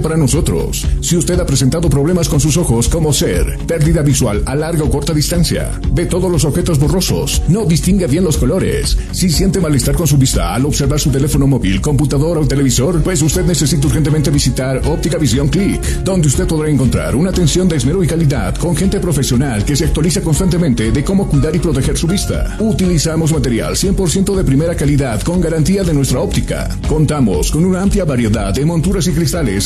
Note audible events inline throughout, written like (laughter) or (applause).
para nosotros. Si usted ha presentado problemas con sus ojos como ser pérdida visual a larga o corta distancia, ve todos los objetos borrosos, no distingue bien los colores, si siente malestar con su vista al observar su teléfono móvil, computadora o televisor, pues usted necesita urgentemente visitar Óptica Visión Click, donde usted podrá encontrar una atención de esmero y calidad con gente profesional que se actualiza constantemente de cómo cuidar y proteger su vista. Utilizamos material 100% de primera calidad con garantía de nuestra óptica. Contamos con una amplia variedad de monturas y cristales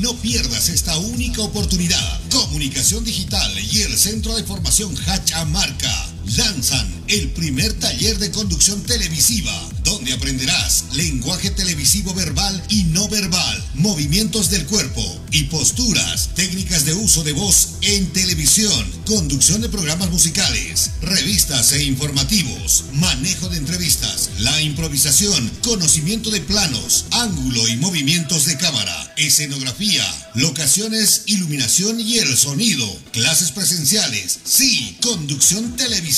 no pierdas esta única oportunidad. Comunicación Digital y el Centro de Formación Hacha Marca lanzan el primer taller de conducción televisiva, donde aprenderás lenguaje televisivo verbal y no verbal, movimientos del cuerpo y posturas, técnicas de uso de voz en televisión, conducción de programas musicales, revistas e informativos, manejo de entrevistas, la improvisación, conocimiento de planos, ángulo y movimientos de cámara, escenografía, locaciones, iluminación y el sonido, clases presenciales, sí, conducción televisiva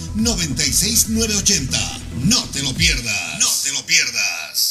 706-96980. No te lo pierdas. No te lo pierdas.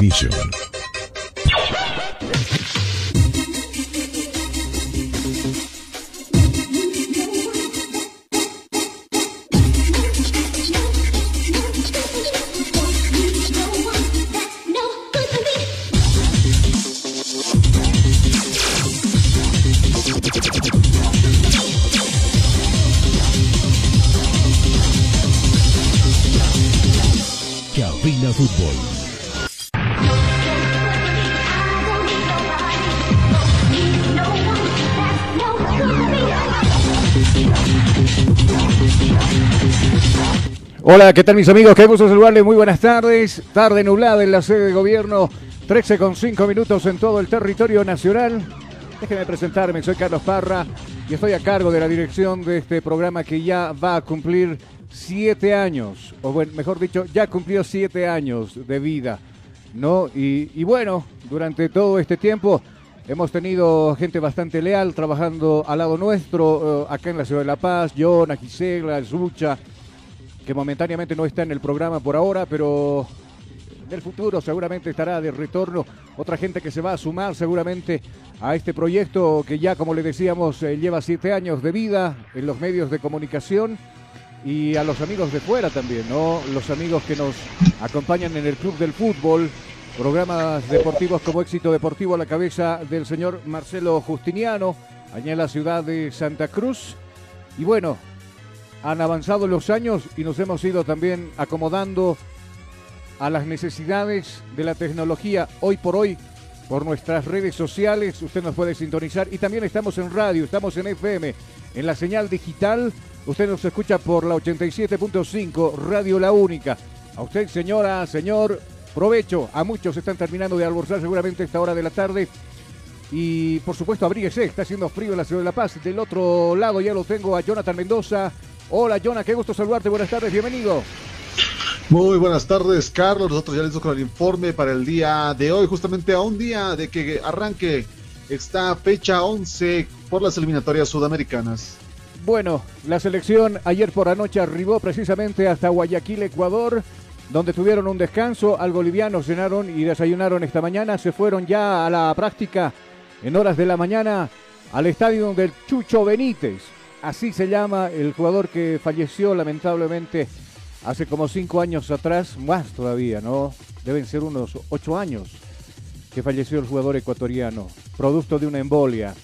Definition. Hola, ¿qué tal mis amigos? Qué gusto saludarles, muy buenas tardes. Tarde nublada en la sede de gobierno, 13 con 5 minutos en todo el territorio nacional. Déjenme presentarme, soy Carlos Parra y estoy a cargo de la dirección de este programa que ya va a cumplir siete años, o bueno, mejor dicho, ya cumplió siete años de vida, ¿no? Y, bueno, durante todo este tiempo hemos tenido gente bastante leal trabajando al lado nuestro, eh, acá en la ciudad de La Paz, Jonah, Gisela, Zucha, que momentáneamente no está en el programa por ahora, pero en el futuro seguramente estará de retorno. Otra gente que se va a sumar seguramente a este proyecto que ya, como le decíamos, eh, lleva siete años de vida en los medios de comunicación y a los amigos de fuera también, ¿no? Los amigos que nos acompañan en el Club del Fútbol, programas deportivos como Éxito Deportivo a la cabeza del señor Marcelo Justiniano, allá en la ciudad de Santa Cruz. Y bueno, han avanzado los años y nos hemos ido también acomodando a las necesidades de la tecnología hoy por hoy por nuestras redes sociales. Usted nos puede sintonizar y también estamos en radio, estamos en FM, en la señal digital. Usted nos escucha por la 87.5, Radio La Única. A usted, señora, señor, provecho. A muchos están terminando de almorzar seguramente a esta hora de la tarde. Y por supuesto, abríguese, está haciendo frío en la ciudad de La Paz. Del otro lado ya lo tengo a Jonathan Mendoza, Hola, Jonah, qué gusto saludarte. Buenas tardes, bienvenido. Muy buenas tardes, Carlos. Nosotros ya listos con el informe para el día de hoy, justamente a un día de que arranque esta fecha 11 por las eliminatorias sudamericanas. Bueno, la selección ayer por anoche arribó precisamente hasta Guayaquil, Ecuador, donde tuvieron un descanso. Al boliviano cenaron y desayunaron esta mañana. Se fueron ya a la práctica en horas de la mañana al estadio del Chucho Benítez Así se llama el jugador que falleció lamentablemente hace como cinco años atrás, más todavía, ¿no? Deben ser unos ocho años que falleció el jugador ecuatoriano, producto de una embolia.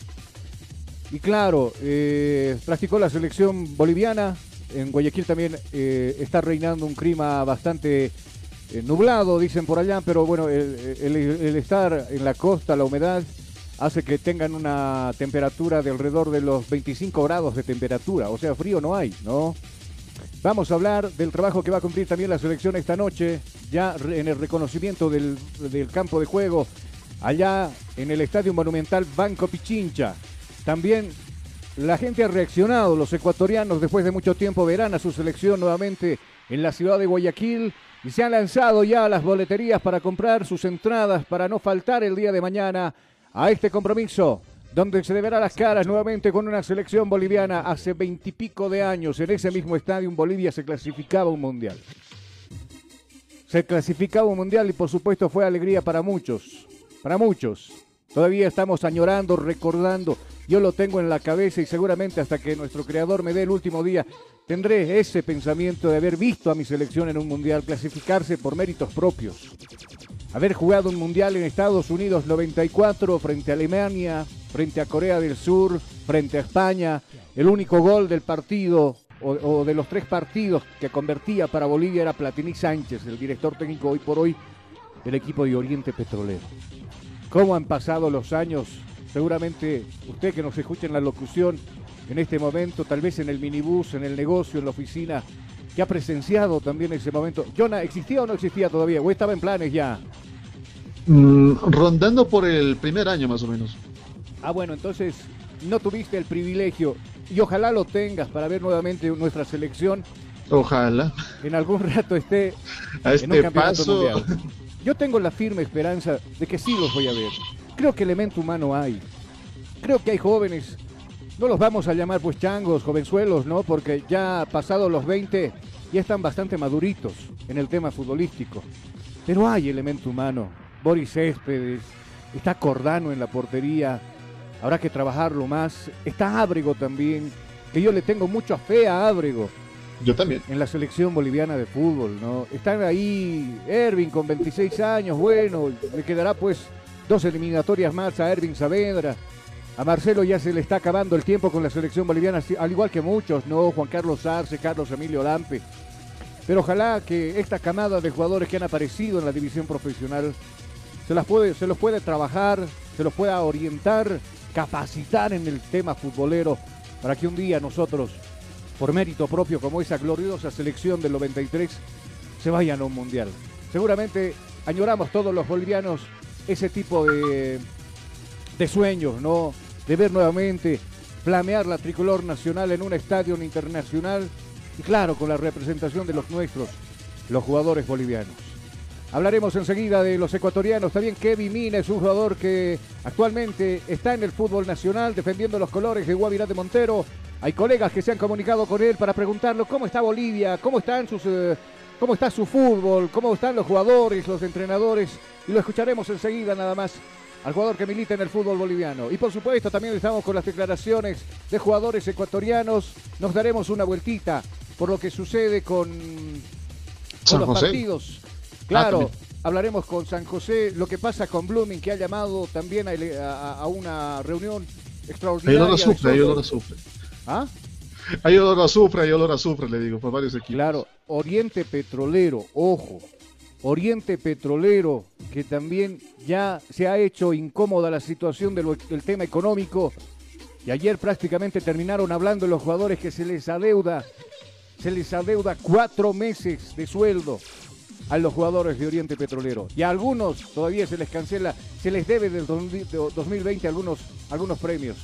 Y claro, eh, practicó la selección boliviana. En Guayaquil también eh, está reinando un clima bastante eh, nublado, dicen por allá, pero bueno, el estar en la costa, la humedad, hace que tengan una temperatura de alrededor de los 25 grados de temperatura, o sea, frío no hay, ¿no? Vamos a hablar del trabajo que va a cumplir también la selección esta noche, ya en el reconocimiento del, campo de juego, allá en el Estadio Monumental Banco Pichincha. También la gente ha reaccionado, los ecuatorianos después de mucho tiempo verán a su selección nuevamente en la ciudad de Guayaquil y se han lanzado ya a las boleterías para comprar sus entradas para no faltar el día de mañana a este compromiso donde se deberá las caras nuevamente con una selección boliviana. Hace veintipico de años en ese mismo estadio Bolivia se clasificaba un mundial. Se clasificaba un mundial y por supuesto fue alegría para muchos, para muchos. Todavía estamos añorando, recordando. Yo lo tengo en la cabeza y seguramente hasta que nuestro creador me dé el último día, tendré ese pensamiento de haber visto a mi selección en un mundial clasificarse por méritos propios haber jugado un mundial en Estados Unidos 94 frente a Alemania, frente a Corea del Sur, frente a España, el único gol del partido o, de los tres partidos que convertía para Bolivia era Platini Sánchez, el director técnico hoy por hoy del equipo de Oriente Petrolero. ¿Cómo han pasado los años? Seguramente usted que nos escucha en la locución en este momento, tal vez en el minibús, en el negocio, en la oficina, que ha presenciado también ese momento. Jonah, ¿existía o no existía todavía? ¿O estaba en planes ya? Mm, rondando por el primer año más o menos. Ah, bueno, entonces no tuviste el privilegio y ojalá lo tengas para ver nuevamente nuestra selección. Ojalá. En algún rato esté a este paso. Yo tengo la firme esperanza de que sí los voy a ver. Creo que elemento humano hay. Creo que hay jóvenes no los vamos a llamar pues changos, jovenzuelos, ¿no? Porque ya pasados los 20 ya están bastante maduritos en el tema futbolístico. Pero hay elemento humano. Boris Céspedes, está Cordano en la portería, habrá que trabajarlo más. Está Ábrego también, que yo le tengo mucha fe a Ábrego. Yo también. En la selección boliviana de fútbol, ¿no? Están ahí Ervin con 26 años, bueno, le quedará pues dos eliminatorias más a Ervin Saavedra. A Marcelo ya se le está acabando el tiempo con la selección boliviana, al igual que muchos, ¿no? Juan Carlos Arce, Carlos Emilio Lampe. Pero ojalá que esta camada de jugadores que han aparecido en la división profesional se, las puede, se los puede trabajar, se los pueda orientar, capacitar en el tema futbolero para que un día nosotros por mérito propio como esa gloriosa selección del 93, se vayan a un mundial. Seguramente añoramos todos los bolivianos ese tipo de, de sueños, ¿no? De ver nuevamente flamear la tricolor nacional en un estadio internacional y claro, con la representación de los nuestros, los jugadores bolivianos. Hablaremos enseguida de los ecuatorianos. También Kevin Mina es un jugador que actualmente está en el fútbol nacional defendiendo los colores de Guavirá de Montero. Hay colegas que se han comunicado con él para preguntarle cómo está Bolivia, cómo están sus, eh, cómo está su fútbol, cómo están los jugadores, los entrenadores. Y lo escucharemos enseguida nada más al jugador que milita en el fútbol boliviano. Y por supuesto también estamos con las declaraciones de jugadores ecuatorianos. Nos daremos una vueltita por lo que sucede con, los partidos Claro, hablaremos con San José, lo que pasa con Blooming, que ha llamado también a, una reunión extraordinaria. Hay olor a azufre, hay olor a azufre. ¿Ah? Hay olor a azufre, hay olor a azufre, le digo, por varios equipos. Claro, Oriente Petrolero, ojo, Oriente Petrolero, que también ya se ha hecho incómoda la situación del, del tema económico. Y ayer prácticamente terminaron hablando los jugadores que se les adeuda, se les adeuda cuatro meses de sueldo a los jugadores de Oriente Petrolero. Y a algunos todavía se les cancela, se les debe del 2020 algunos, algunos premios.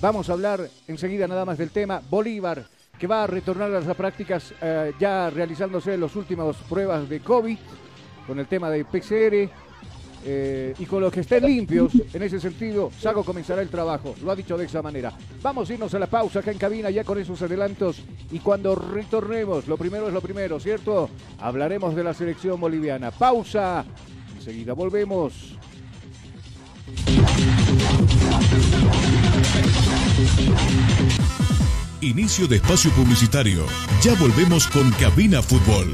Vamos a hablar enseguida nada más del tema. Bolívar, que va a retornar a las prácticas eh, ya realizándose las últimas pruebas de COVID con el tema de PCR eh, y con los que estén limpios, en ese sentido, Sago comenzará el trabajo. Lo ha dicho de esa manera. Vamos a irnos a la pausa acá en cabina ya con esos adelantos. Y cuando retornemos, lo primero es lo primero, ¿cierto? Hablaremos de la selección boliviana. Pausa. Enseguida volvemos. Inicio de espacio publicitario. Ya volvemos con Cabina Fútbol.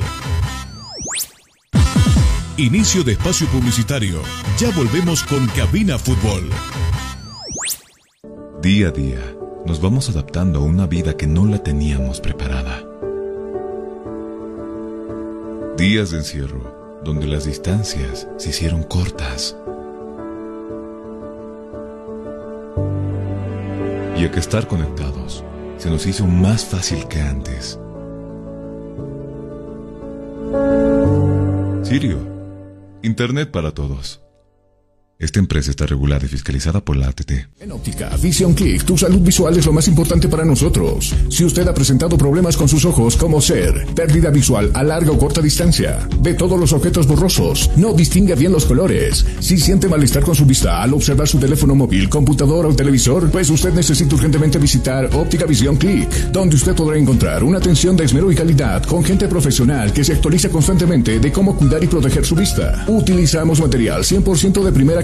Inicio de espacio publicitario. Ya volvemos con Cabina Fútbol. Día a día, nos vamos adaptando a una vida que no la teníamos preparada. Días de encierro, donde las distancias se hicieron cortas. Y a que estar conectados se nos hizo más fácil que antes. Sirio Internet para todos. Esta empresa está regulada y fiscalizada por la ATT. En óptica, Vision Click, tu salud visual es lo más importante para nosotros. Si usted ha presentado problemas con sus ojos, como ser pérdida visual a larga o corta distancia, ve todos los objetos borrosos, no distingue bien los colores, si siente malestar con su vista al observar su teléfono móvil, computadora o televisor, pues usted necesita urgentemente visitar Óptica Vision Click, donde usted podrá encontrar una atención de esmero y calidad con gente profesional que se actualiza constantemente de cómo cuidar y proteger su vista. Utilizamos material 100% de primera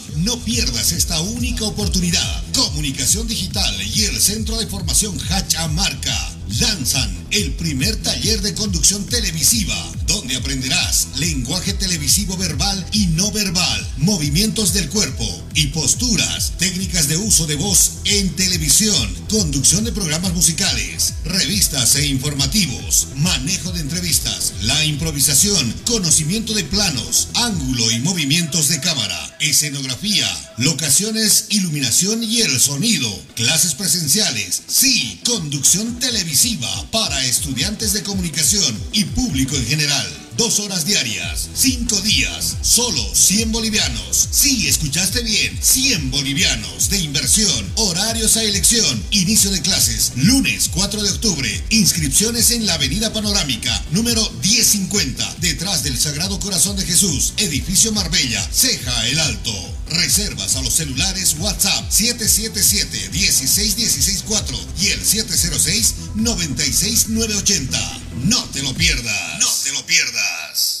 no pierdas esta única oportunidad. Comunicación Digital y el Centro de Formación Hacha Marca lanzan el primer taller de conducción televisiva, donde aprenderás lenguaje televisivo verbal y no verbal, movimientos del cuerpo y posturas, técnicas de uso de voz en televisión, conducción de programas musicales, revistas e informativos, manejo de entrevistas, la improvisación, conocimiento de planos, ángulo y movimientos de cámara, escenografía, locaciones, iluminación y el sonido, clases presenciales, sí, conducción televisiva para estudiantes de comunicación y público en general. Dos horas diarias, cinco días, solo 100 bolivianos. Sí, escuchaste bien, 100 bolivianos de inversión, horarios a elección, inicio de clases, lunes 4 de octubre, inscripciones en la Avenida Panorámica, número 1050, detrás del Sagrado Corazón de Jesús, edificio Marbella, Ceja el Alto. Reservas a los celulares WhatsApp 777-16164 y el 706-96980. No te lo pierdas. No te lo pierdas.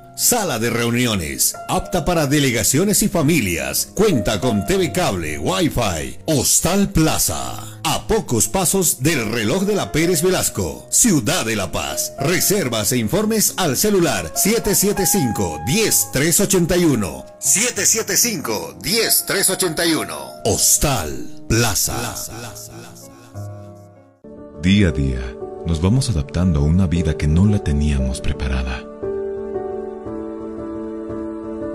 sala de reuniones, apta para delegaciones y familias, cuenta con TV cable, Wi-Fi, Hostal Plaza. A pocos pasos del reloj de la Pérez Velasco, Ciudad de La Paz. Reservas e informes al celular 775-10381. 775-10381. Hostal Plaza. Día a día, nos vamos adaptando a una vida que no la teníamos preparada.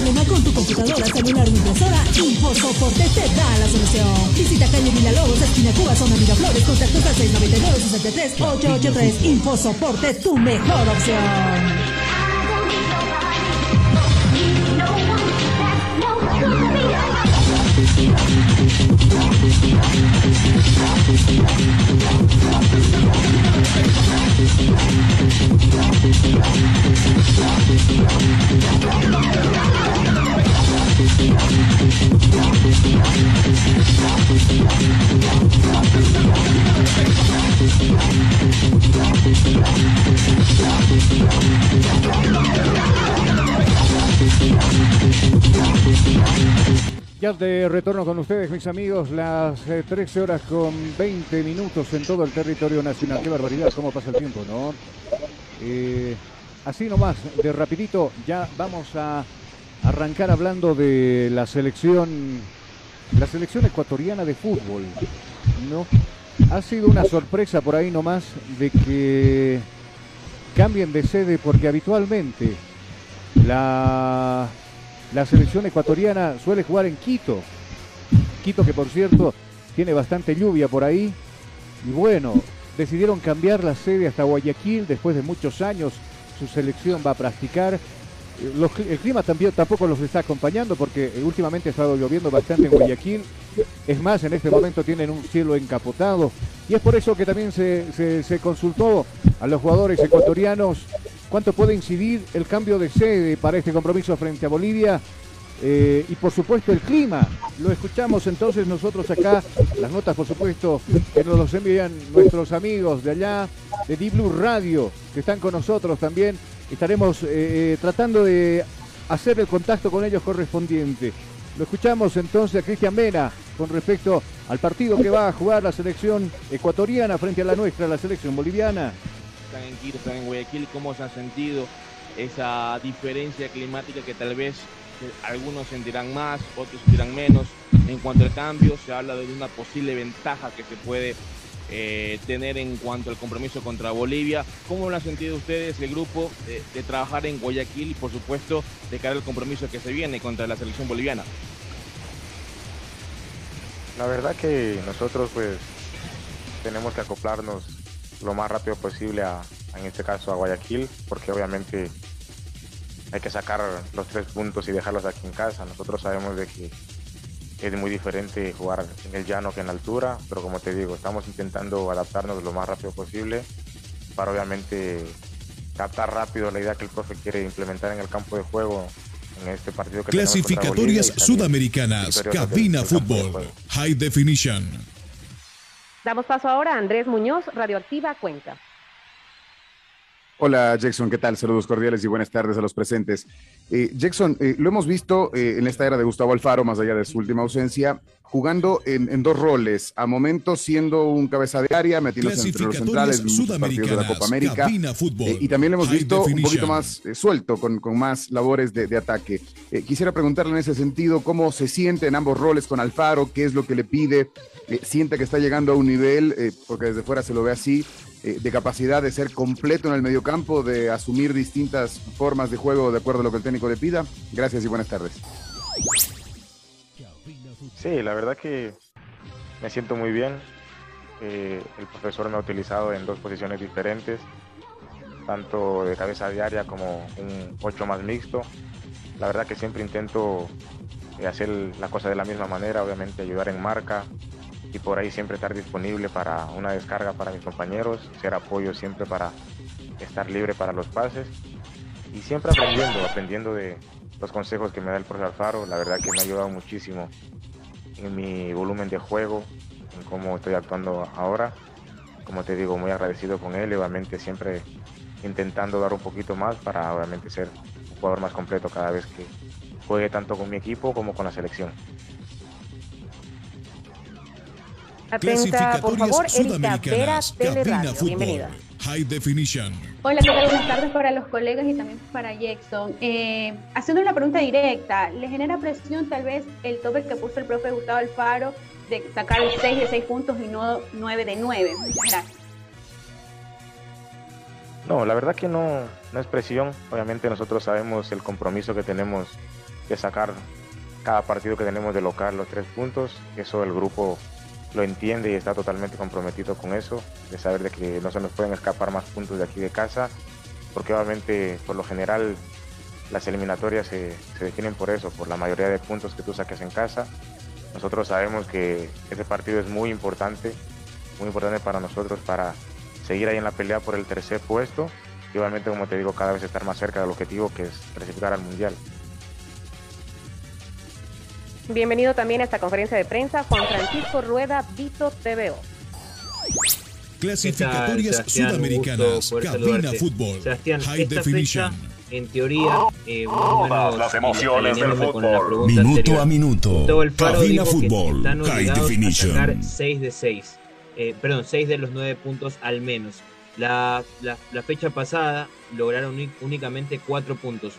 Problema con tu computadora, celular o impresora? InfoSoporte te da la solución. Visita calle Villalobos, esquina Cuba, zona Miraflores, contactos al 699-63-883. InfoSoporte, tu mejor opción. Ya de retorno con ustedes, mis amigos, las eh, 13 horas con 20 minutos en todo el territorio nacional. Qué barbaridad, cómo pasa el tiempo, ¿no? Eh, así nomás, de rapidito, ya vamos a arrancar hablando de la selección, la selección ecuatoriana de fútbol, ¿no? Ha sido una sorpresa por ahí nomás de que cambien de sede porque habitualmente la la selección ecuatoriana suele jugar en Quito. Quito que por cierto tiene bastante lluvia por ahí. Y bueno, decidieron cambiar la sede hasta Guayaquil después de muchos años. Su selección va a practicar. El clima también tampoco los está acompañando porque eh, últimamente ha estado lloviendo bastante en Guayaquil. Es más, en este momento tienen un cielo encapotado. Y es por eso que también se, consultó a los jugadores ecuatorianos cuánto puede incidir el cambio de sede para este compromiso frente a Bolivia. Eh, y por supuesto el clima. Lo escuchamos entonces nosotros acá. Las notas, por supuesto, que nos los envían nuestros amigos de allá, de D-Blue Radio, que están con nosotros también. Estaremos eh, eh, tratando de hacer el contacto con ellos correspondiente. Lo escuchamos entonces a Cristian Mena con respecto al partido que va a jugar la selección ecuatoriana frente a la nuestra, la selección boliviana. están en Quito, están en Guayaquil, cómo se ha sentido esa diferencia climática que tal vez eh, algunos sentirán más, otros sentirán menos. En cuanto al cambio, se habla de una posible ventaja que se puede eh, tener en cuanto al compromiso contra Bolivia. ¿Cómo lo han sentido ustedes el grupo de, trabajar en Guayaquil y por supuesto de cara al compromiso que se viene contra la selección boliviana? La verdad que nosotros pues tenemos que acoplarnos lo más rápido posible a, en este caso a Guayaquil, porque obviamente hay que sacar los tres puntos y dejarlos aquí en casa. Nosotros sabemos de que es muy diferente jugar en el llano que en la altura, pero como te digo, estamos intentando adaptarnos lo más rápido posible para obviamente captar rápido la idea que el profe quiere implementar en el campo de juego en este partido que Clasificatorias sudamericanas, cabina fútbol, high definition. Damos paso ahora a Andrés Muñoz, Radioactiva Cuenca. Hola Jackson, ¿qué tal? Saludos cordiales y buenas tardes a los presentes. Eh, Jackson, eh, lo hemos visto eh, en esta era de Gustavo Alfaro, más allá de su última ausencia, jugando en, dos roles, a momentos siendo un cabeza de área, metiéndose entre los centrales, muchos partidos de la Copa América, y también lo hemos visto un poquito más suelto, con, más labores de, de ataque. quisiera preguntarle en ese sentido cómo se siente en ambos roles con Alfaro, qué es lo que le pide, siente que está llegando a un nivel, porque desde fuera se lo ve así, eh, de capacidad de ser completo en el mediocampo, de asumir distintas formas de juego de acuerdo a lo que el técnico le pida. Gracias y buenas tardes. Sí, la verdad que me siento muy bien. Eh, el profesor me ha utilizado en dos posiciones diferentes, tanto de cabeza diaria como un 8 más mixto. La verdad que siempre intento eh, hacer la cosa de la misma manera, obviamente ayudar en marca, y por ahí siempre estar disponible para una descarga para mis compañeros, ser apoyo siempre para estar libre para los pases y siempre aprendiendo, aprendiendo de los consejos que me da el profesor Alfaro. La verdad que me ha ayudado muchísimo en mi volumen de juego, en cómo estoy actuando ahora. Como te digo, muy agradecido con él, obviamente siempre intentando dar un poquito más para obviamente ser un jugador más completo cada vez que juegue tanto con mi equipo como con la selección. Atenta, por favor, Erika Vera, Teleradio. Bienvenida. High Definition. Hola, ¿qué tal? Buenas tardes para los colegas y también para Jackson. Eh, haciendo una pregunta directa, ¿le genera presión tal vez el tope que puso el profe Gustavo Alfaro de sacar 6 de 6 puntos y no 9 de 9? Gracias. No, la verdad que no, no es presión. Obviamente nosotros sabemos el compromiso que tenemos de sacar cada partido que tenemos de local los tres puntos. Eso el grupo lo entiende y está totalmente comprometido con eso, de saber de que no se nos pueden escapar más puntos de aquí de casa, porque obviamente por lo general las eliminatorias se, se definen por eso, por la mayoría de puntos que tú saques en casa. Nosotros sabemos que ese partido es muy importante, muy importante para nosotros para seguir ahí en la pelea por el tercer puesto y obviamente, como te digo, cada vez estar más cerca del objetivo que es clasificar al Mundial. Bienvenido también a esta conferencia de prensa Juan Francisco Rueda, Vito TVO. Clasificatorias sudamericanas, cabina fútbol, Sebastián, high definition. en teoría, eh, Todas las emociones del fútbol. Minuto a minuto. cabina fútbol, high definition. A sacar 6 de 6. Eh, perdón, 6 de los 9 puntos al menos. La, la, la fecha pasada lograron únicamente 4 puntos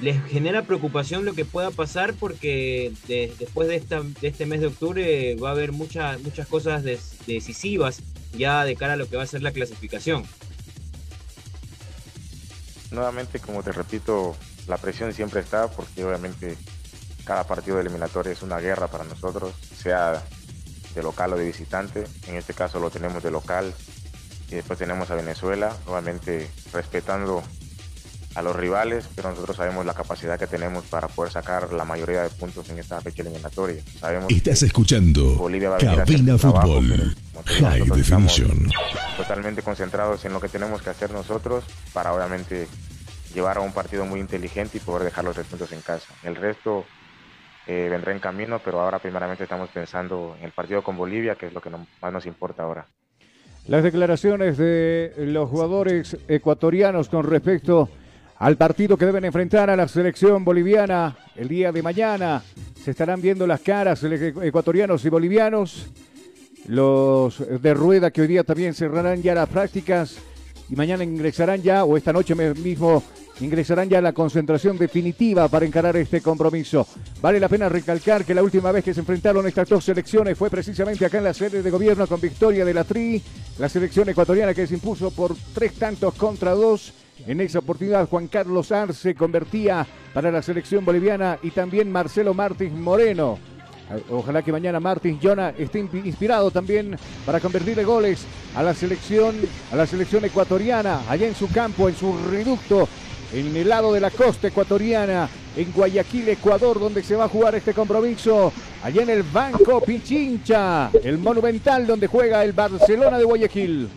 les genera preocupación lo que pueda pasar porque después de, este mes de octubre va a haber muchas cosas decisivas ya de cara a lo que va a ser la clasificación. Nuevamente, como te repito, la presión siempre está porque obviamente cada partido de eliminatoria es una guerra para nosotros, sea de local o de visitante. En este caso lo tenemos de local y después tenemos a Venezuela, obviamente respetando a los rivales, pero nosotros sabemos la capacidad que tenemos para poder sacar la mayoría de puntos en esta fecha eliminatoria. Sabemos Estás escuchando Bolivia va a Cabina Fútbol, High Definition. Totalmente concentrados en lo que tenemos que hacer nosotros para obviamente llevar a un partido muy inteligente y poder dejar los tres puntos en casa. El resto eh, vendrá en camino, pero ahora primeramente estamos pensando en el partido con Bolivia, que es lo que más nos importa ahora. Las declaraciones de los jugadores ecuatorianos con respecto al partido que deben enfrentar a la selección boliviana el día de mañana. Se estarán viendo las caras ecuatorianos y bolivianos. Los de rueda que hoy día también cerrarán ya las prácticas y mañana ingresarán ya o esta noche mismo ingresarán ya a la concentración definitiva para encarar este compromiso. Vale la pena recalcar que la última vez que se enfrentaron estas dos selecciones fue precisamente acá en la sede de gobierno con victoria de la TRI, la selección ecuatoriana que se impuso por tres tantos contra dos. En esa oportunidad Juan Carlos Arce convertía para la selección boliviana y también Marcelo Martins Moreno. Ojalá que mañana Martins Jona esté inspirado también para convertirle goles a la selección, a la selección ecuatoriana, allá en su campo, en su reducto, en el lado de la costa ecuatoriana, en Guayaquil, Ecuador, donde se va a jugar este compromiso. Allá en el Banco Pichincha, el monumental donde juega el Barcelona de Guayaquil.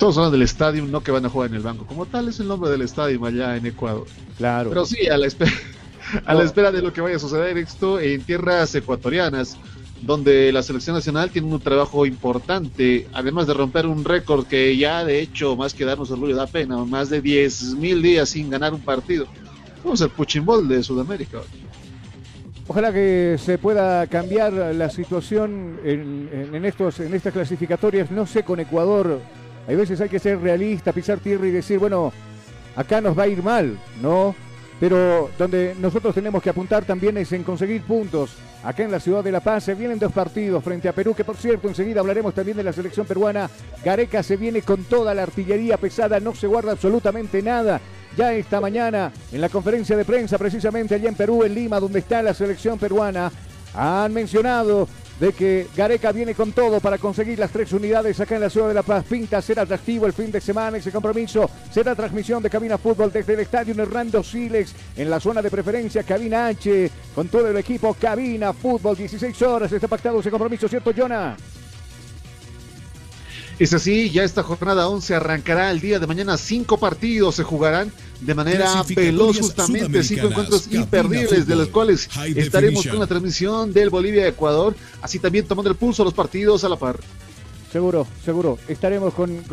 Todos hablan del estadio, no que van a jugar en el banco. Como tal es el nombre del estadio allá en Ecuador. Claro. Pero sí, a la espera, (laughs) a la espera de lo que vaya a suceder esto en tierras ecuatorianas, donde la selección nacional tiene un trabajo importante, además de romper un récord que ya de hecho, más que darnos orgullo, da pena, más de 10.000 días sin ganar un partido. Vamos al puchimbol de Sudamérica. Ojalá que se pueda cambiar la situación en, en, estos, en estas clasificatorias. No sé con Ecuador hay veces hay que ser realista, pisar tierra y decir, bueno, acá nos va a ir mal, ¿no? Pero donde nosotros tenemos que apuntar también es en conseguir puntos. Acá en la ciudad de La Paz se vienen dos partidos frente a Perú, que por cierto enseguida hablaremos también de la selección peruana. Gareca se viene con toda la artillería pesada, no se guarda absolutamente nada. Ya esta mañana en la conferencia de prensa, precisamente allá en Perú, en Lima, donde está la selección peruana, han mencionado de que Gareca viene con todo para conseguir las tres unidades acá en la ciudad de La Paz. Pinta ser atractivo el fin de semana. Ese compromiso será transmisión de Cabina Fútbol desde el estadio Hernando Silex en la zona de preferencia Cabina H con todo el equipo Cabina Fútbol. 16 horas está pactado ese compromiso, ¿cierto, Jonah? Es así, ya esta jornada 11 arrancará el día de mañana. Cinco partidos se jugarán de manera veloz, justamente. Cinco encuentros imperdibles, de los cuales estaremos con la transmisión del Bolivia-Ecuador. Así también tomando el pulso a los partidos a la par. Seguro, seguro. Estaremos con,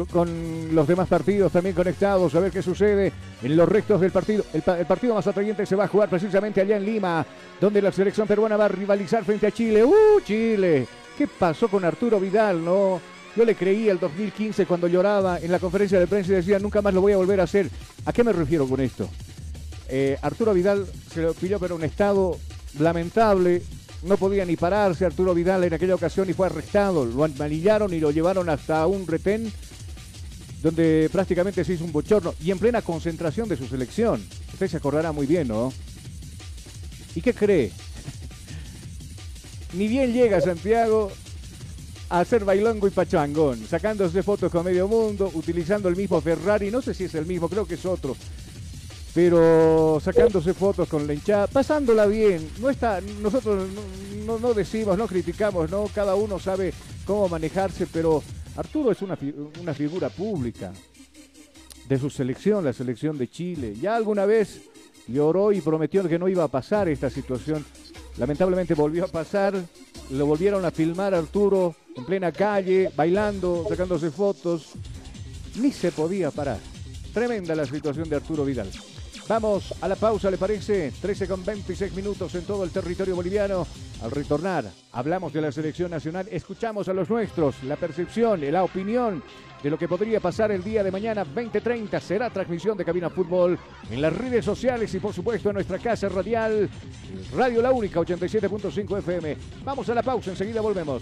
los demás partidos también conectados a ver qué sucede en los restos del partido. El, el, partido más atrayente se va a jugar precisamente allá en Lima, donde la selección peruana va a rivalizar frente a Chile. ¡Uh, Chile! ¿Qué pasó con Arturo Vidal, no? Yo le creí el 2015 cuando lloraba en la conferencia de prensa y decía, nunca más lo voy a volver a hacer. ¿A qué me refiero con esto? Eh, Arturo Vidal se lo pilló pero un estado lamentable, no podía ni pararse Arturo Vidal en aquella ocasión y fue arrestado. Lo amanillaron y lo llevaron hasta un retén donde prácticamente se hizo un bochorno y en plena concentración de su selección. Usted se acordará muy bien, ¿no? ¿Y qué cree? (laughs) ni bien llega Santiago, hacer bailongo y pachangón, sacándose fotos con medio mundo, utilizando el mismo Ferrari, no sé si es el mismo, creo que es otro, pero sacándose fotos con la hinchada, pasándola bien, no está, nosotros no, no, decimos, no criticamos, no, cada uno sabe cómo manejarse, pero Arturo es una, una figura pública de su selección, la selección de Chile, ya alguna vez lloró y prometió que no iba a pasar esta situación, lamentablemente volvió a pasar, lo volvieron a filmar Arturo en plena calle, bailando, sacándose fotos. Ni se podía parar. Tremenda la situación de Arturo Vidal. Vamos a la pausa, ¿le parece? 13 con 26 minutos en todo el territorio boliviano. Al retornar, hablamos de la selección nacional, escuchamos a los nuestros, la percepción, la opinión de lo que podría pasar el día de mañana 2030. Será transmisión de Cabina Fútbol en las redes sociales y por supuesto en nuestra casa radial, Radio La Única 87.5 FM. Vamos a la pausa, enseguida volvemos.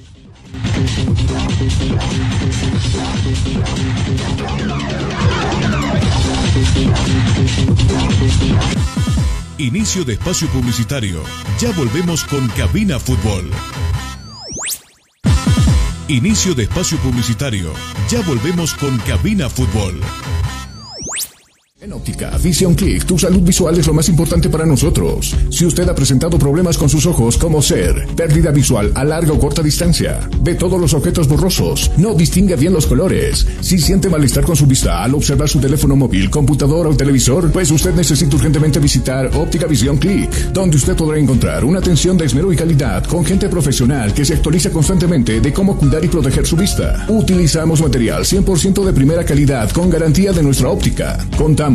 Inicio de espacio publicitario. Ya volvemos con Cabina Fútbol. Inicio de espacio publicitario. Ya volvemos con Cabina Fútbol. En óptica Vision Click, tu salud visual es lo más importante para nosotros. Si usted ha presentado problemas con sus ojos, como ser pérdida visual a larga o corta distancia, ve todos los objetos borrosos, no distingue bien los colores, si siente malestar con su vista al observar su teléfono móvil, computadora o televisor, pues usted necesita urgentemente visitar Óptica Vision Click, donde usted podrá encontrar una atención de esmero y calidad con gente profesional que se actualiza constantemente de cómo cuidar y proteger su vista. Utilizamos material 100% de primera calidad con garantía de nuestra óptica. Contamos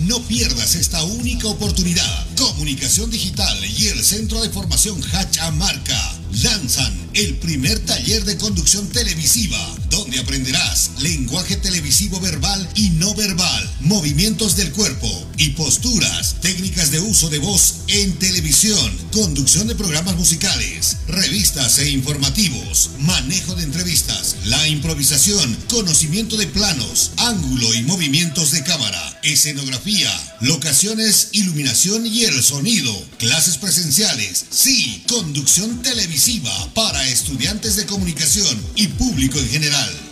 No pierdas esta única oportunidad. Comunicación Digital y el Centro de Formación Hacha Marca lanzan el primer taller de conducción televisiva, donde aprenderás lenguaje televisivo verbal y no verbal, movimientos del cuerpo y posturas, técnicas de uso de voz en televisión, conducción de programas musicales, revistas e informativos, manejo de entrevistas, la improvisación, conocimiento de planos, ángulo y movimientos de cámara, escenografía, locaciones, iluminación y el sonido, clases presenciales, sí, conducción televisiva para estudiantes de comunicación y público en general.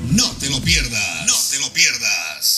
No te lo pierdas. No te lo pierdas.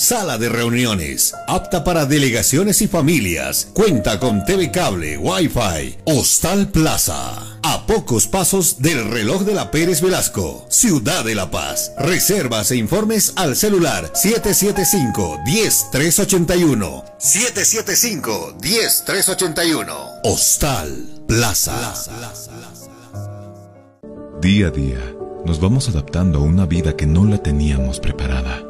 sala de reuniones, apta para delegaciones y familias, cuenta con TV cable, Wi-Fi, Hostal Plaza. A pocos pasos del reloj de la Pérez Velasco, Ciudad de La Paz. Reservas e informes al celular 775-10381. 775-10381. Hostal Plaza. Día a día, nos vamos adaptando a una vida que no la teníamos preparada.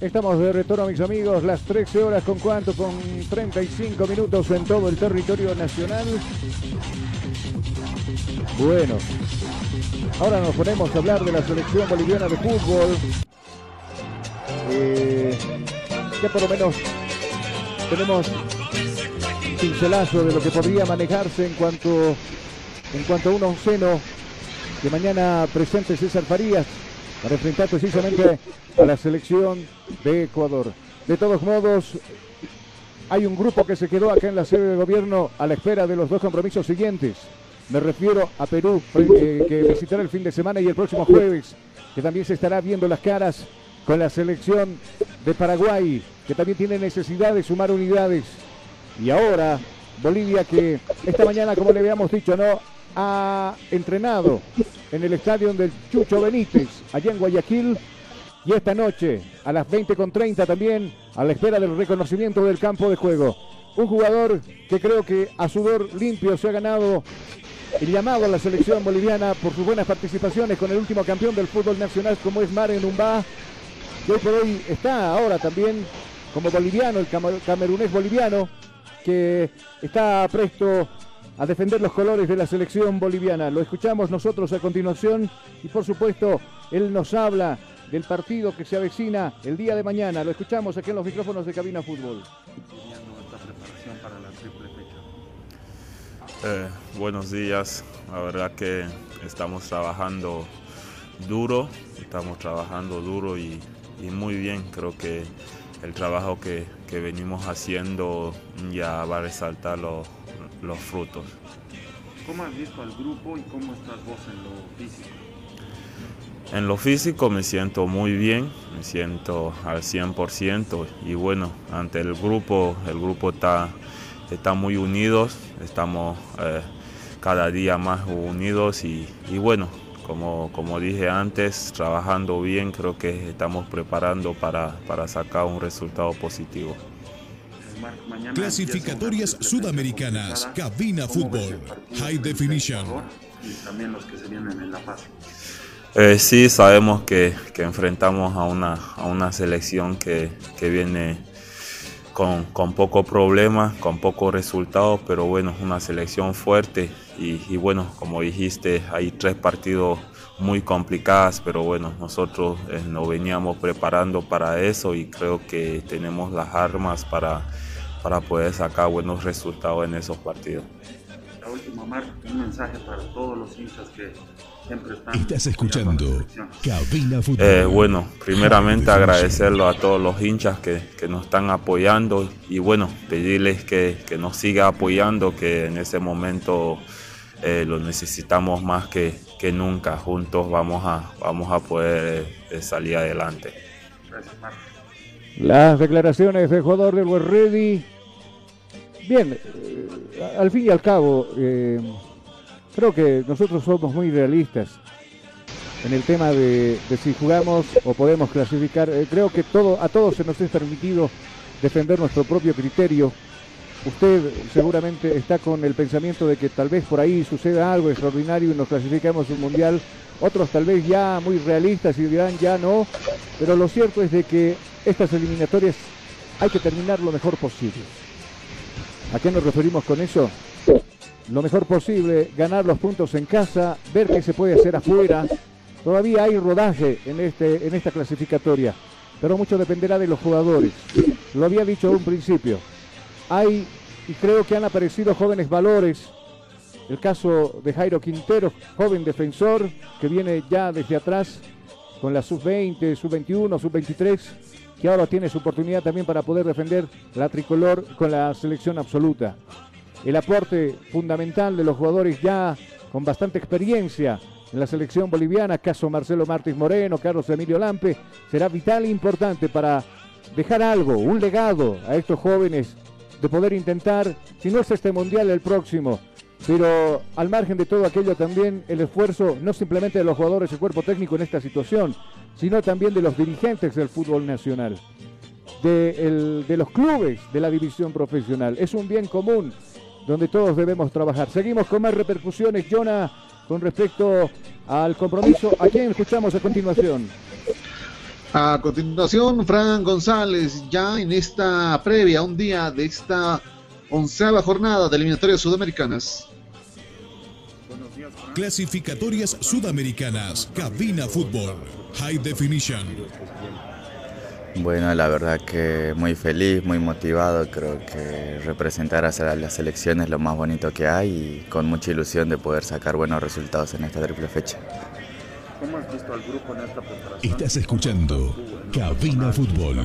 Estamos de retorno, mis amigos, las 13 horas con cuánto, con 35 minutos en todo el territorio nacional. Bueno, ahora nos ponemos a hablar de la selección boliviana de fútbol. Eh, ya por lo menos tenemos pincelazo de lo que podría manejarse en cuanto, en cuanto a un onceno que mañana presente César Farías para enfrentar precisamente a la selección de Ecuador. De todos modos, hay un grupo que se quedó acá en la sede de gobierno a la espera de los dos compromisos siguientes. Me refiero a Perú, eh, que visitará el fin de semana y el próximo jueves, que también se estará viendo las caras con la selección de Paraguay, que también tiene necesidad de sumar unidades. Y ahora, Bolivia, que esta mañana, como le habíamos dicho, no ha entrenado en el estadio del Chucho Benítez, allá en Guayaquil, y esta noche, a las 20.30 también, a la espera del reconocimiento del campo de juego. Un jugador que creo que a sudor limpio se ha ganado el llamado a la selección boliviana por sus buenas participaciones con el último campeón del fútbol nacional como es Umba, que hoy por hoy está ahora también como boliviano, el camerunés boliviano, que está presto a defender los colores de la selección boliviana. Lo escuchamos nosotros a continuación y por supuesto él nos habla del partido que se avecina el día de mañana. Lo escuchamos aquí en los micrófonos de Cabina Fútbol. Eh, buenos días, la verdad que estamos trabajando duro, estamos trabajando duro y, muy bien, creo que el trabajo que, venimos haciendo ya va a resaltar los, los frutos. ¿Cómo has visto al grupo y cómo estás vos en lo físico? En lo físico me siento muy bien, me siento al 100% y bueno, ante el grupo, el grupo está, está muy unidos, estamos eh, cada día más unidos y, bueno, como, como dije antes, trabajando bien, creo que estamos preparando para, para sacar un resultado positivo. Clasificatorias sudamericanas, cabina fútbol, high definition. Y también los que se vienen en La Paz. Eh, sí, sabemos que, enfrentamos a una, a una selección que, viene con, con pocos problemas, con pocos resultados, pero bueno, es una selección fuerte y, bueno, como dijiste, hay tres partidos muy complicados, pero bueno, nosotros eh, nos veníamos preparando para eso y creo que tenemos las armas para, para poder sacar buenos resultados en esos partidos. La última, marca, un mensaje para todos los hinchas que Estás escuchando Cabina Fútbol. Eh, bueno, primeramente agradecerlo a todos los hinchas que, nos están apoyando y bueno, pedirles que, nos siga apoyando, que en ese momento eh, lo necesitamos más que, nunca. Juntos vamos a, vamos a poder eh, salir adelante. Las declaraciones del jugador del Ready. Bien, al fin y al cabo Creo que nosotros somos muy realistas en el tema de, si jugamos o podemos clasificar. Eh, creo que todo, a todos se nos es permitido defender nuestro propio criterio. Usted seguramente está con el pensamiento de que tal vez por ahí suceda algo extraordinario y nos clasificamos un mundial. Otros tal vez ya muy realistas y dirán ya no. Pero lo cierto es de que estas eliminatorias hay que terminar lo mejor posible. ¿A qué nos referimos con eso? Lo mejor posible, ganar los puntos en casa, ver qué se puede hacer afuera. Todavía hay rodaje en, este, en esta clasificatoria, pero mucho dependerá de los jugadores. Lo había dicho a un principio. Hay, y creo que han aparecido jóvenes valores. El caso de Jairo Quintero, joven defensor, que viene ya desde atrás con la sub-20, sub-21, sub-23, que ahora tiene su oportunidad también para poder defender la tricolor con la selección absoluta el aporte fundamental de los jugadores ya con bastante experiencia en la selección boliviana, caso Marcelo Martins Moreno, Carlos Emilio Lampe, será vital e importante para dejar algo, un legado a estos jóvenes de poder intentar, si no es este mundial, el próximo. Pero al margen de todo aquello también el esfuerzo no simplemente de los jugadores y cuerpo técnico en esta situación, sino también de los dirigentes del fútbol nacional, de, de los clubes de la división profesional. Es un bien común donde todos debemos trabajar. Seguimos con más repercusiones, Jonah, con respecto al compromiso. ¿A quién escuchamos a continuación? A continuación, Fran González, ya en esta previa, un día de esta onceava jornada de eliminatorias sudamericanas. Clasificatorias sudamericanas, cabina fútbol, high definition. Bueno, la verdad que muy feliz, muy motivado, creo que representar a la selección es lo más bonito que hay y con mucha ilusión de poder sacar buenos resultados en esta triple fecha. ¿Cómo has visto al grupo en esta preparación? Estás escuchando Cabina Fútbol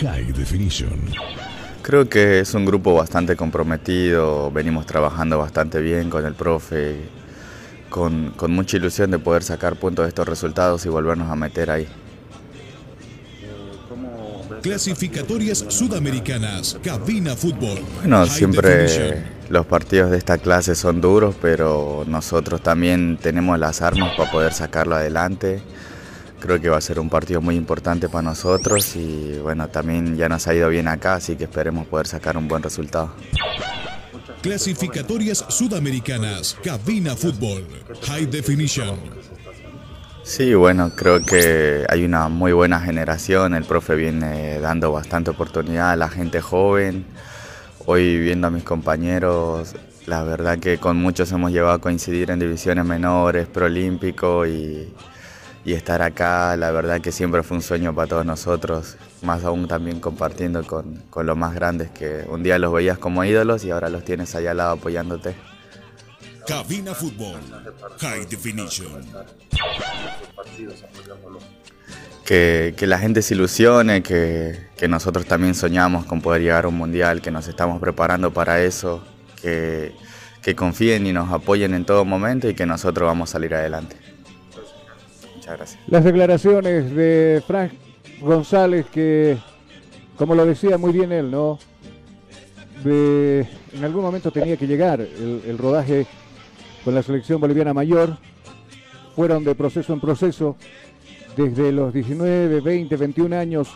High Definition. Creo que es un grupo bastante comprometido, venimos trabajando bastante bien con el profe, con, con mucha ilusión de poder sacar puntos de estos resultados y volvernos a meter ahí. Clasificatorias Sudamericanas, Cabina Fútbol. Bueno, siempre los partidos de esta clase son duros, pero nosotros también tenemos las armas para poder sacarlo adelante. Creo que va a ser un partido muy importante para nosotros y bueno, también ya nos ha ido bien acá, así que esperemos poder sacar un buen resultado. Clasificatorias Sudamericanas, Cabina Fútbol High Definition. Sí, bueno, creo que hay una muy buena generación, el profe viene dando bastante oportunidad a la gente joven. Hoy viendo a mis compañeros, la verdad que con muchos hemos llegado a coincidir en divisiones menores, proolímpico y, y estar acá, la verdad que siempre fue un sueño para todos nosotros, más aún también compartiendo con, con los más grandes que un día los veías como ídolos y ahora los tienes ahí al lado apoyándote. Cabina Fútbol High Definition. que, que la gente se ilusione, que, que nosotros también soñamos con poder llegar a un mundial, que nos estamos preparando para eso, que, que confíen y nos apoyen en todo momento y que nosotros vamos a salir adelante. Muchas gracias. Las declaraciones de Frank González que, como lo decía muy bien él, ¿no? De- en algún momento tenía que llegar el, el rodaje con la selección boliviana mayor. Fueron de proceso en proceso desde los 19, 20, 21 años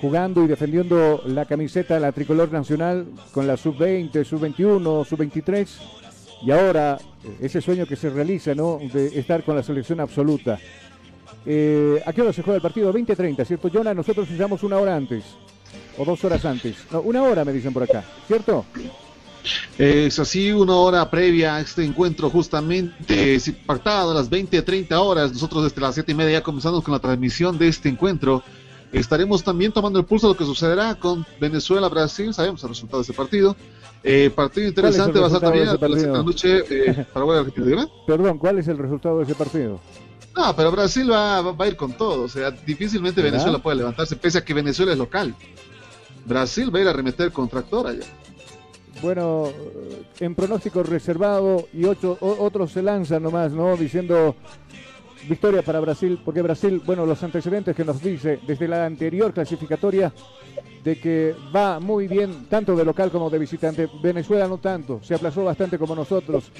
jugando y defendiendo la camiseta, la tricolor nacional con la sub-20, sub-21, sub-23 y ahora eh, ese sueño que se realiza, ¿no? De estar con la selección absoluta. Eh, ¿A qué hora se juega el partido? 20-30, ¿cierto, Jonah? Nosotros fijamos una hora antes. O dos horas antes. No, una hora me dicen por acá, ¿cierto? Es así, una hora previa a este encuentro, justamente, si pactado a las 20, 30 horas. Nosotros desde las 7 y media ya comenzamos con la transmisión de este encuentro. Estaremos también tomando el pulso de lo que sucederá con Venezuela-Brasil. Sabemos el resultado de ese partido. Eh, partido interesante, va a ser también a las 7 de la noche eh, (laughs) Paraguay-Argentina. Perdón, ¿cuál es el resultado de ese partido? No, pero Brasil va, va- va a ir con todo. O sea, difícilmente ¿Verdad? Venezuela puede levantarse, pese a que Venezuela es local. Brasil va a ir a remeter con tractor allá. Bueno, en pronóstico reservado y ocho, otros se lanzan nomás, ¿no? Diciendo victoria para Brasil, porque Brasil, bueno, los antecedentes que nos dice desde la anterior clasificatoria de que va muy bien tanto de local como de visitante. Venezuela no tanto, se aplazó bastante como nosotros,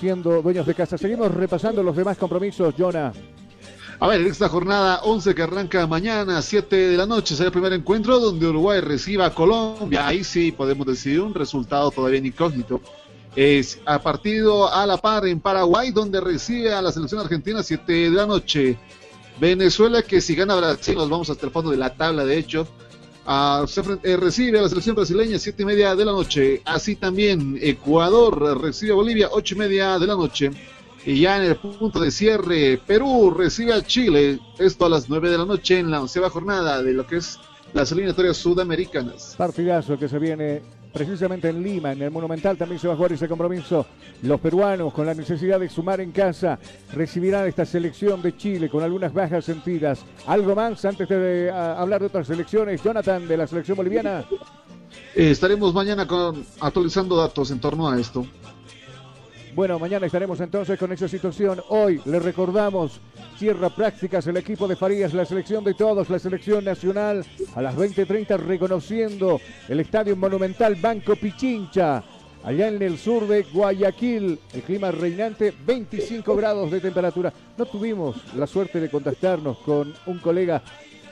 siendo dueños de casa. Seguimos repasando los demás compromisos, Jonah. A ver, esta jornada 11 que arranca mañana, 7 de la noche, será el primer encuentro donde Uruguay reciba a Colombia. Ahí sí podemos decidir un resultado todavía incógnito. Es a partido a la par en Paraguay, donde recibe a la selección argentina 7 de la noche. Venezuela, que si gana Brasil, nos vamos hasta el fondo de la tabla, de hecho. Ah, se eh, recibe a la selección brasileña, 7 y media de la noche. Así también Ecuador recibe a Bolivia, 8 y media de la noche. Y ya en el punto de cierre, Perú recibe a Chile, esto a las 9 de la noche en la onceava jornada de lo que es las eliminatorias sudamericanas. Partidazo que se viene precisamente en Lima, en el Monumental también se va a jugar ese compromiso. Los peruanos, con la necesidad de sumar en casa, recibirán esta selección de Chile con algunas bajas sentidas. ¿Algo más antes de hablar de otras selecciones? Jonathan, de la selección boliviana. Eh, estaremos mañana con, actualizando datos en torno a esto. Bueno, mañana estaremos entonces con esa situación. Hoy le recordamos, cierra prácticas el equipo de Farías, la selección de todos, la selección nacional, a las 20.30 reconociendo el estadio monumental Banco Pichincha, allá en el sur de Guayaquil. El clima reinante, 25 grados de temperatura. No tuvimos la suerte de contactarnos con un colega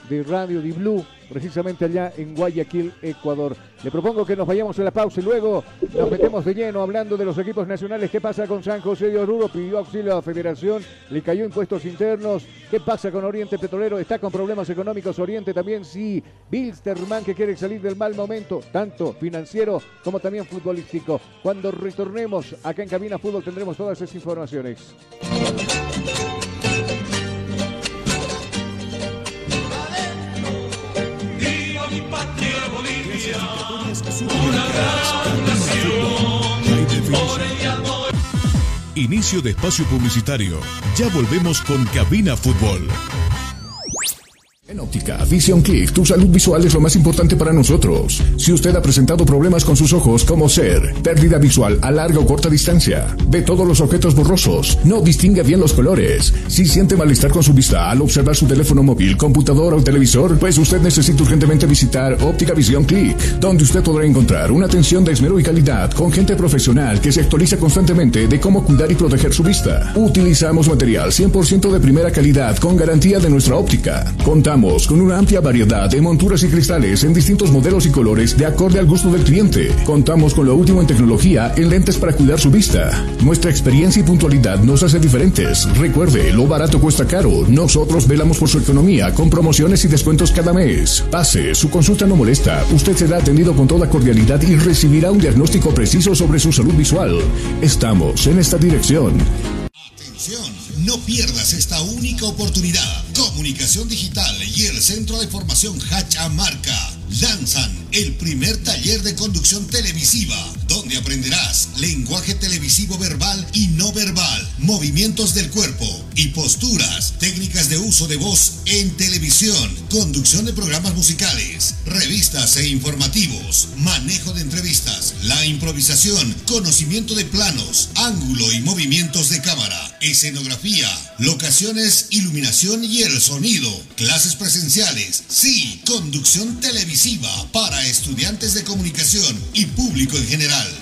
de Radio Di Blue, precisamente allá en Guayaquil, Ecuador. Le propongo que nos vayamos a la pausa y luego nos metemos de lleno hablando de los equipos nacionales. ¿Qué pasa con San José de Oruro? Pidió auxilio a la federación, le cayó impuestos internos. ¿Qué pasa con Oriente Petrolero? ¿Está con problemas económicos Oriente también? Sí. Bilsterman que quiere salir del mal momento, tanto financiero como también futbolístico. Cuando retornemos acá en Cabina Fútbol tendremos todas esas informaciones. Inicio de espacio publicitario. Ya volvemos con Cabina Fútbol. En óptica Vision Click, tu salud visual es lo más importante para nosotros. Si usted ha presentado problemas con sus ojos, como ser pérdida visual a larga o corta distancia, ve todos los objetos borrosos, no distingue bien los colores, si siente malestar con su vista al observar su teléfono móvil, computadora o televisor, pues usted necesita urgentemente visitar Óptica Vision Click, donde usted podrá encontrar una atención de esmero y calidad con gente profesional que se actualiza constantemente de cómo cuidar y proteger su vista. Utilizamos material 100% de primera calidad con garantía de nuestra óptica. Contamos con una amplia variedad de monturas y cristales en distintos modelos y colores de acorde al gusto del cliente. Contamos con lo último en tecnología en lentes para cuidar su vista. Nuestra experiencia y puntualidad nos hace diferentes. Recuerde, lo barato cuesta caro. Nosotros velamos por su economía con promociones y descuentos cada mes. Pase, su consulta no molesta. Usted será atendido con toda cordialidad y recibirá un diagnóstico preciso sobre su salud visual. Estamos en esta dirección. No pierdas esta única oportunidad. Comunicación Digital y el Centro de Formación Hacha Marca lanzan el primer taller de conducción televisiva, donde aprenderás lenguaje televisivo verbal y no verbal, movimientos del cuerpo y posturas, técnicas de uso de voz en televisión, conducción de programas musicales, revistas e informativos, manejo de entrevistas, la improvisación, conocimiento de planos, ángulo y movimientos de cámara, escenografía, locaciones, iluminación y el sonido, clases presenciales, sí, conducción televisiva para estudiantes de comunicación y público en general.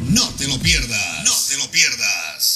No te lo pierdas. No te lo pierdas.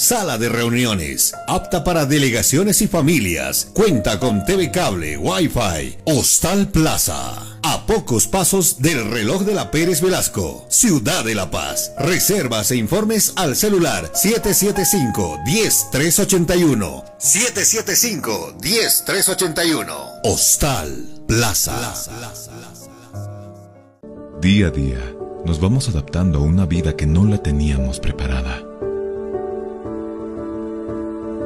sala de reuniones, apta para delegaciones y familias, cuenta con TV cable, Wi-Fi, Hostal Plaza. A pocos pasos del reloj de la Pérez Velasco, Ciudad de La Paz. Reservas e informes al celular 775-10381. 775-10381. Hostal Plaza. Día a día, nos vamos adaptando a una vida que no la teníamos preparada.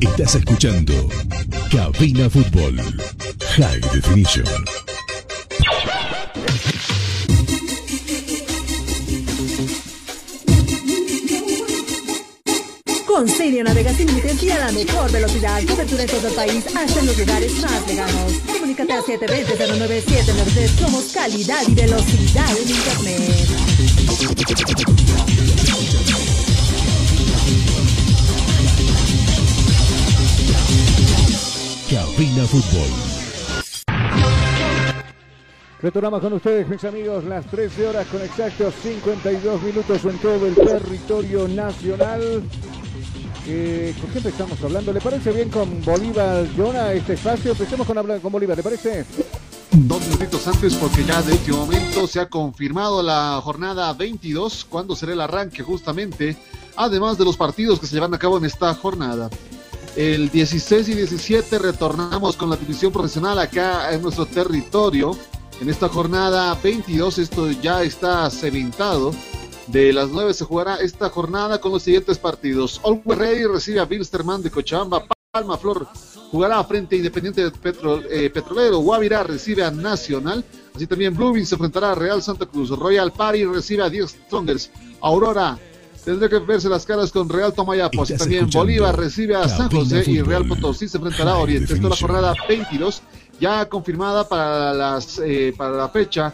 Estás escuchando Cabina Fútbol High Definition. Con Celia navegas sin límites a la mejor velocidad. Cobertura en todo el país, hasta en los lugares más lejanos. Comunícate a 720-09793. Somos calidad y velocidad en Internet. Cabina Fútbol Retornamos con ustedes, mis amigos, las 13 horas con exactos 52 minutos en todo el territorio nacional. Eh, ¿Con qué empezamos hablando? ¿Le parece bien con Bolívar, Jonah, este espacio? Empecemos con hablar con Bolívar, ¿le parece? Dos minutitos antes, porque ya de último momento se ha confirmado la jornada 22, cuando será el arranque justamente, además de los partidos que se llevan a cabo en esta jornada. El 16 y 17 retornamos con la división profesional acá en nuestro territorio. En esta jornada 22 esto ya está cementado. De las 9 se jugará esta jornada con los siguientes partidos. Always Ready recibe a Bilsterman de Cochabamba. Palma Flor jugará frente a Independiente Petro, eh, Petrolero. Guavirá recibe a Nacional. Así también Bluebeam se enfrentará a Real Santa Cruz. Royal Party recibe a Diego Strongers. Aurora tendrá que verse las caras con Real Tomayapo. Así también Bolívar recibe a San José y Real Potosí se enfrentará a Oriente. Esto es la jornada 22 ya confirmada para, las, eh, para la fecha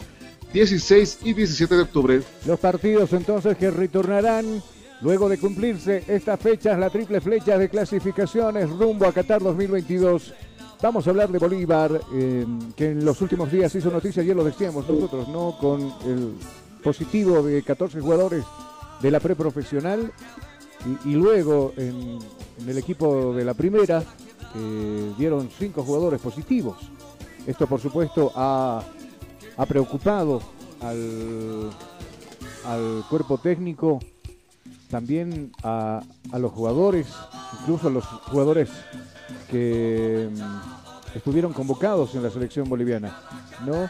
16 y 17 de octubre. Los partidos entonces que retornarán luego de cumplirse estas fechas, la triple flecha de clasificaciones rumbo a Qatar 2022. Vamos a hablar de Bolívar, eh, que en los últimos días hizo noticia, ayer lo decíamos nosotros, ¿no? Con el positivo de 14 jugadores de la preprofesional y, y luego en, el equipo de la primera eh, dieron cinco jugadores positivos. Esto, por supuesto, ha, ha preocupado al, al, cuerpo técnico, también a, a, los jugadores, incluso a los jugadores que mm, estuvieron convocados en la selección boliviana. ¿no?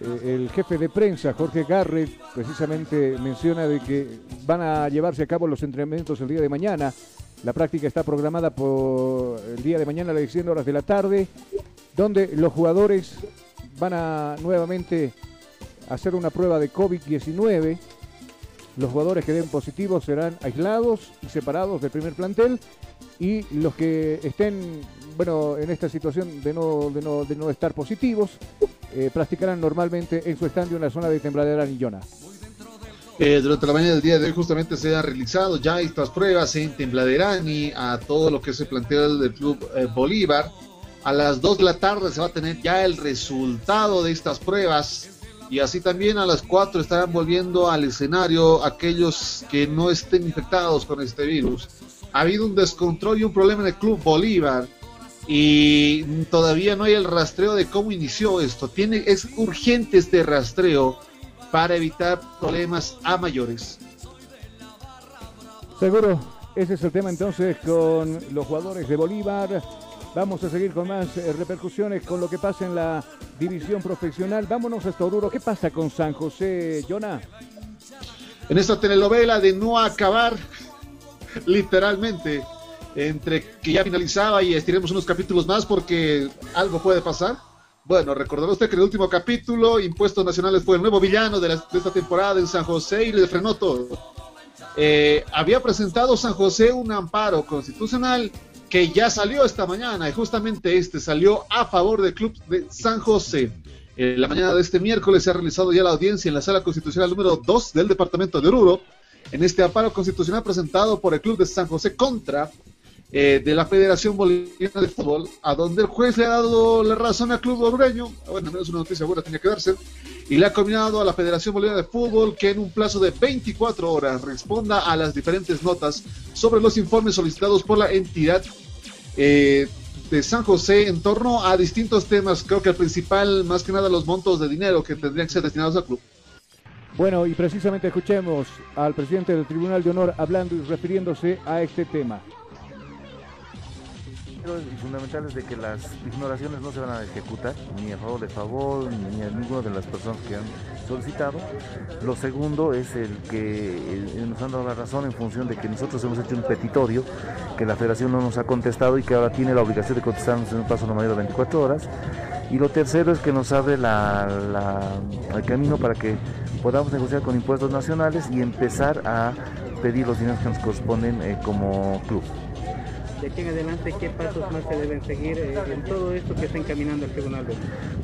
Eh, el jefe de prensa, Jorge Garrett, precisamente menciona de que van a llevarse a cabo los entrenamientos el día de mañana la práctica está programada por el día de mañana a las 10 horas de la tarde, donde los jugadores van a nuevamente hacer una prueba de COVID-19. Los jugadores que den positivos serán aislados y separados del primer plantel y los que estén bueno, en esta situación de no, de no, de no estar positivos eh, practicarán normalmente en su estadio en la zona de Tembladera Nillona. Eh, durante la mañana del día de hoy justamente se han realizado ya estas pruebas en Tembladerani a todo lo que se plantea del Club eh, Bolívar. A las 2 de la tarde se va a tener ya el resultado de estas pruebas y así también a las 4 estarán volviendo al escenario aquellos que no estén infectados con este virus. Ha habido un descontrol y un problema en el Club Bolívar y todavía no hay el rastreo de cómo inició esto. Tiene, es urgente este rastreo para evitar problemas a mayores. Seguro, ese es el tema entonces con los jugadores de Bolívar. Vamos a seguir con más eh, repercusiones con lo que pasa en la división profesional. Vámonos a Estoruro. ¿Qué pasa con San José, Jonah? En esta telenovela de no acabar, (laughs) literalmente, entre que ya finalizaba y estiremos unos capítulos más porque algo puede pasar. Bueno, recordará usted que en el último capítulo, Impuestos Nacionales fue el nuevo villano de, esta temporada en San José y le frenó todo. Eh, había presentado San José un amparo constitucional que ya salió esta mañana y justamente este salió a favor del club de San José. En la mañana de este miércoles se ha realizado ya la audiencia en la sala constitucional número 2 del departamento de Oruro en este amparo constitucional presentado por el club de San José contra eh, de la Federación Boliviana de Fútbol, a donde el juez le ha dado la razón al club orureño, bueno, no es una noticia buena, tenía que darse, y le ha combinado a la Federación Boliviana de Fútbol que en un plazo de 24 horas responda a las diferentes notas sobre los informes solicitados por la entidad eh, de San José en torno a distintos temas. Creo que el principal, más que nada, los montos de dinero que tendrían que ser destinados al club. Bueno, y precisamente escuchemos al presidente del Tribunal de Honor hablando y refiriéndose a este tema y fundamentales de que las ignoraciones no se van a ejecutar ni a favor de favor ni a ninguna de las personas que han solicitado. Lo segundo es el que eh, nos han dado la razón en función de que nosotros hemos hecho un petitorio que la federación no nos ha contestado y que ahora tiene la obligación de contestarnos en un plazo no mayor de 24 horas. Y lo tercero es que nos abre la, el camino para que podamos negociar con impuestos nacionales y empezar a pedir los dineros que nos corresponden eh, como club de aquí en adelante qué pasos más se deben seguir eh, en todo esto que está encaminando el tribunal.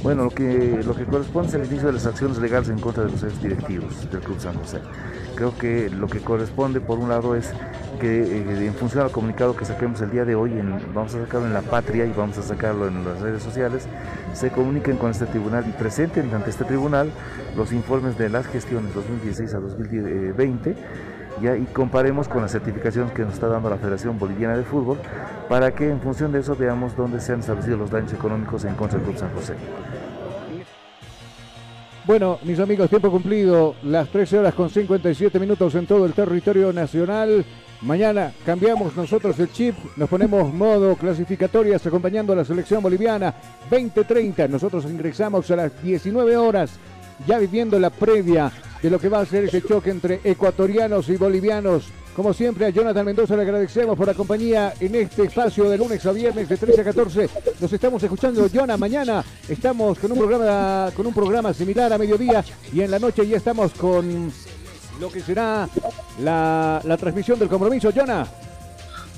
Bueno, lo que, lo que corresponde es el inicio de las acciones legales en contra de los ex directivos del Club San José. Creo que lo que corresponde, por un lado, es que eh, en función al comunicado que saquemos el día de hoy, vamos a sacarlo en la patria y vamos a sacarlo en las redes sociales, se comuniquen con este tribunal y presenten ante este tribunal los informes de las gestiones 2016 a 2020 ya, y comparemos con las certificaciones que nos está dando la Federación Boliviana de Fútbol para que en función de eso veamos dónde se han establecido los daños económicos en contra del Club San José. Bueno, mis amigos, tiempo cumplido, las 13 horas con 57 minutos en todo el territorio nacional. Mañana cambiamos nosotros el chip, nos ponemos modo clasificatorias acompañando a la selección boliviana 2030. Nosotros ingresamos a las 19 horas, ya viviendo la previa de lo que va a ser ese choque entre ecuatorianos y bolivianos. Como siempre, a Jonathan Mendoza le agradecemos por la compañía en este espacio de lunes a viernes de 13 a 14. Nos estamos escuchando, Jonah. Mañana estamos con un programa, con un programa similar a mediodía y en la noche ya estamos con lo que será la, la transmisión del compromiso. Jonah.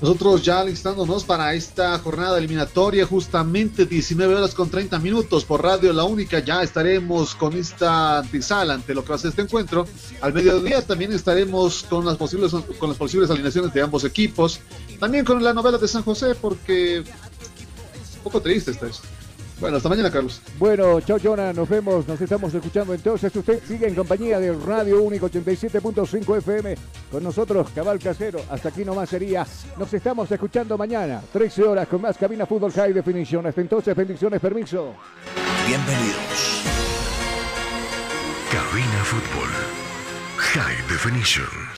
Nosotros ya listándonos para esta jornada eliminatoria, justamente 19 horas con 30 minutos por Radio La Única, ya estaremos con esta antesala ante lo que va a ser este encuentro. Al mediodía también estaremos con las posibles, con las posibles alineaciones de ambos equipos, también con la novela de San José, porque un poco triste está esto. Bueno, hasta mañana, Carlos. Bueno, chao, Jonah. Nos vemos, nos estamos escuchando. Entonces, usted sigue en compañía de Radio Único 87.5 FM. Con nosotros, Cabal Casero. Hasta aquí nomás sería. Nos estamos escuchando mañana. 13 horas con más Cabina Fútbol High Definition. Hasta entonces, bendiciones, permiso. Bienvenidos. Cabina Fútbol High Definition.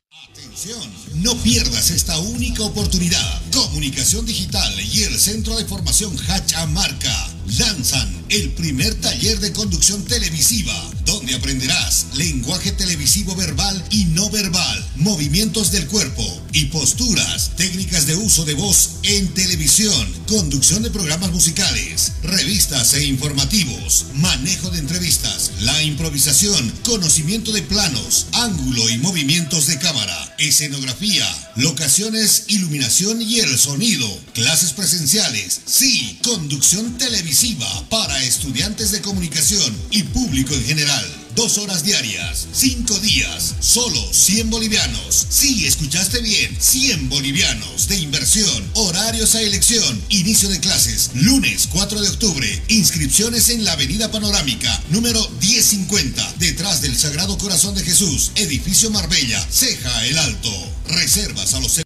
No pierdas esta única oportunidad. Comunicación Digital y el Centro de Formación Hachamarca lanzan el primer taller de conducción televisiva, donde aprenderás lenguaje televisivo verbal y no verbal, movimientos del cuerpo y posturas, técnicas de uso de voz en televisión, conducción de programas musicales, revistas e informativos, manejo de entrevistas, la improvisación, conocimiento de planos, ángulo y movimientos de cámara, escenografía, locaciones, iluminación y el sonido, clases presenciales, sí, conducción televisiva para estudiantes de comunicación y público en general. Dos horas diarias, cinco días, solo 100 bolivianos. Sí, escuchaste bien, 100 bolivianos de inversión, horarios a elección, inicio de clases, lunes 4 de octubre, inscripciones en la Avenida Panorámica, número 1050, detrás del Sagrado Corazón de Jesús, edificio Marbella, Ceja el Alto. Reservas a los